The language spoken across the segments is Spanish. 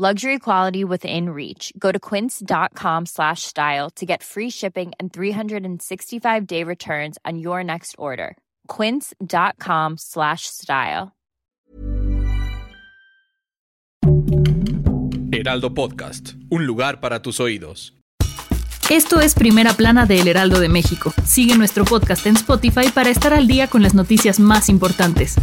Luxury quality within reach. Go to quince.com slash style to get free shipping and 365 day returns on your next order. Quince.com slash style. Heraldo Podcast, un lugar para tus oídos. Esto es Primera Plana de El Heraldo de México. Sigue nuestro podcast en Spotify para estar al día con las noticias más importantes.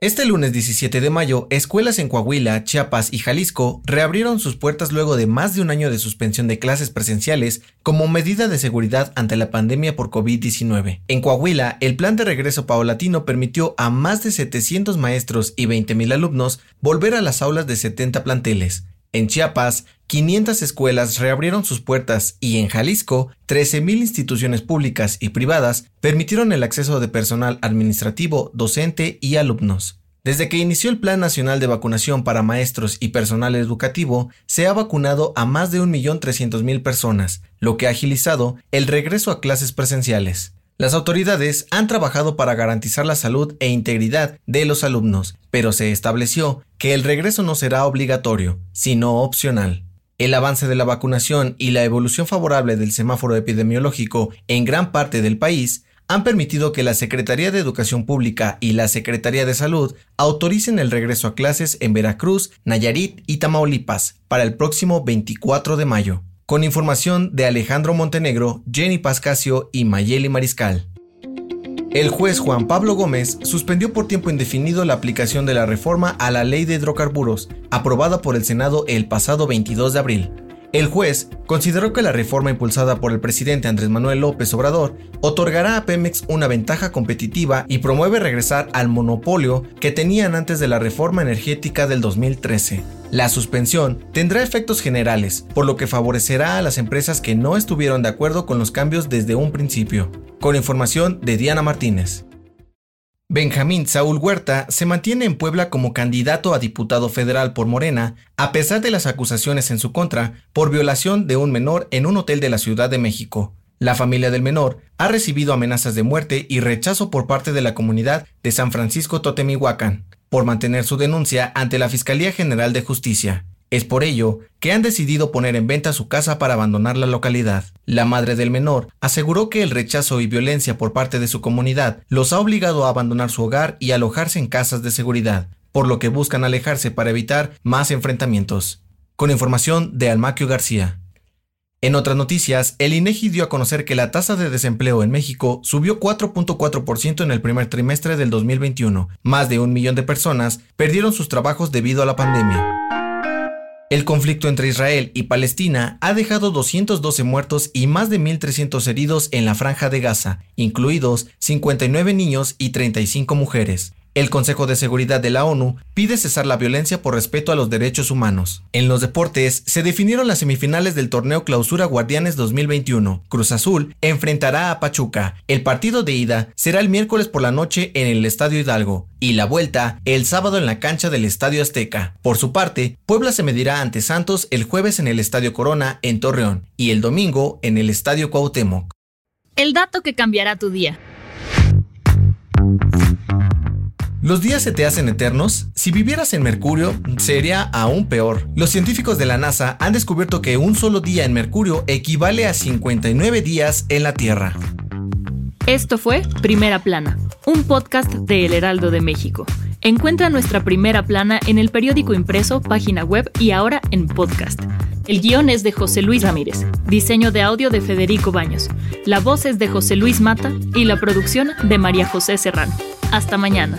Este lunes 17 de mayo, escuelas en Coahuila, Chiapas y Jalisco reabrieron sus puertas luego de más de un año de suspensión de clases presenciales como medida de seguridad ante la pandemia por COVID-19. En Coahuila, el plan de regreso paulatino permitió a más de 700 maestros y 20.000 alumnos volver a las aulas de 70 planteles. En Chiapas, 500 escuelas reabrieron sus puertas y en Jalisco, 13.000 instituciones públicas y privadas permitieron el acceso de personal administrativo, docente y alumnos. Desde que inició el Plan Nacional de Vacunación para Maestros y Personal Educativo, se ha vacunado a más de 1.300.000 personas, lo que ha agilizado el regreso a clases presenciales. Las autoridades han trabajado para garantizar la salud e integridad de los alumnos, pero se estableció que el regreso no será obligatorio, sino opcional. El avance de la vacunación y la evolución favorable del semáforo epidemiológico en gran parte del país han permitido que la Secretaría de Educación Pública y la Secretaría de Salud autoricen el regreso a clases en Veracruz, Nayarit y Tamaulipas para el próximo 24 de mayo con información de Alejandro Montenegro, Jenny Pascasio y Mayeli Mariscal. El juez Juan Pablo Gómez suspendió por tiempo indefinido la aplicación de la reforma a la ley de hidrocarburos, aprobada por el Senado el pasado 22 de abril, el juez consideró que la reforma impulsada por el presidente Andrés Manuel López Obrador otorgará a Pemex una ventaja competitiva y promueve regresar al monopolio que tenían antes de la reforma energética del 2013. La suspensión tendrá efectos generales, por lo que favorecerá a las empresas que no estuvieron de acuerdo con los cambios desde un principio. Con información de Diana Martínez. Benjamín Saúl Huerta se mantiene en Puebla como candidato a diputado federal por Morena, a pesar de las acusaciones en su contra por violación de un menor en un hotel de la Ciudad de México. La familia del menor ha recibido amenazas de muerte y rechazo por parte de la comunidad de San Francisco Totemihuacán por mantener su denuncia ante la Fiscalía General de Justicia. Es por ello que han decidido poner en venta su casa para abandonar la localidad. La madre del menor aseguró que el rechazo y violencia por parte de su comunidad los ha obligado a abandonar su hogar y alojarse en casas de seguridad, por lo que buscan alejarse para evitar más enfrentamientos. Con información de Almaquio García. En otras noticias, el INEGI dio a conocer que la tasa de desempleo en México subió 4.4% en el primer trimestre del 2021. Más de un millón de personas perdieron sus trabajos debido a la pandemia. El conflicto entre Israel y Palestina ha dejado 212 muertos y más de 1.300 heridos en la franja de Gaza, incluidos 59 niños y 35 mujeres. El Consejo de Seguridad de la ONU pide cesar la violencia por respeto a los derechos humanos. En los deportes, se definieron las semifinales del torneo Clausura Guardianes 2021. Cruz Azul enfrentará a Pachuca. El partido de ida será el miércoles por la noche en el Estadio Hidalgo y la vuelta el sábado en la cancha del Estadio Azteca. Por su parte, Puebla se medirá ante Santos el jueves en el Estadio Corona en Torreón y el domingo en el Estadio Cuauhtémoc. El dato que cambiará tu día. ¿Los días se te hacen eternos? Si vivieras en Mercurio, sería aún peor. Los científicos de la NASA han descubierto que un solo día en Mercurio equivale a 59 días en la Tierra. Esto fue Primera Plana, un podcast de El Heraldo de México. Encuentra nuestra primera plana en el periódico impreso, página web y ahora en podcast. El guion es de José Luis Ramírez, diseño de audio de Federico Baños, la voz es de José Luis Mata y la producción de María José Serrano. Hasta mañana.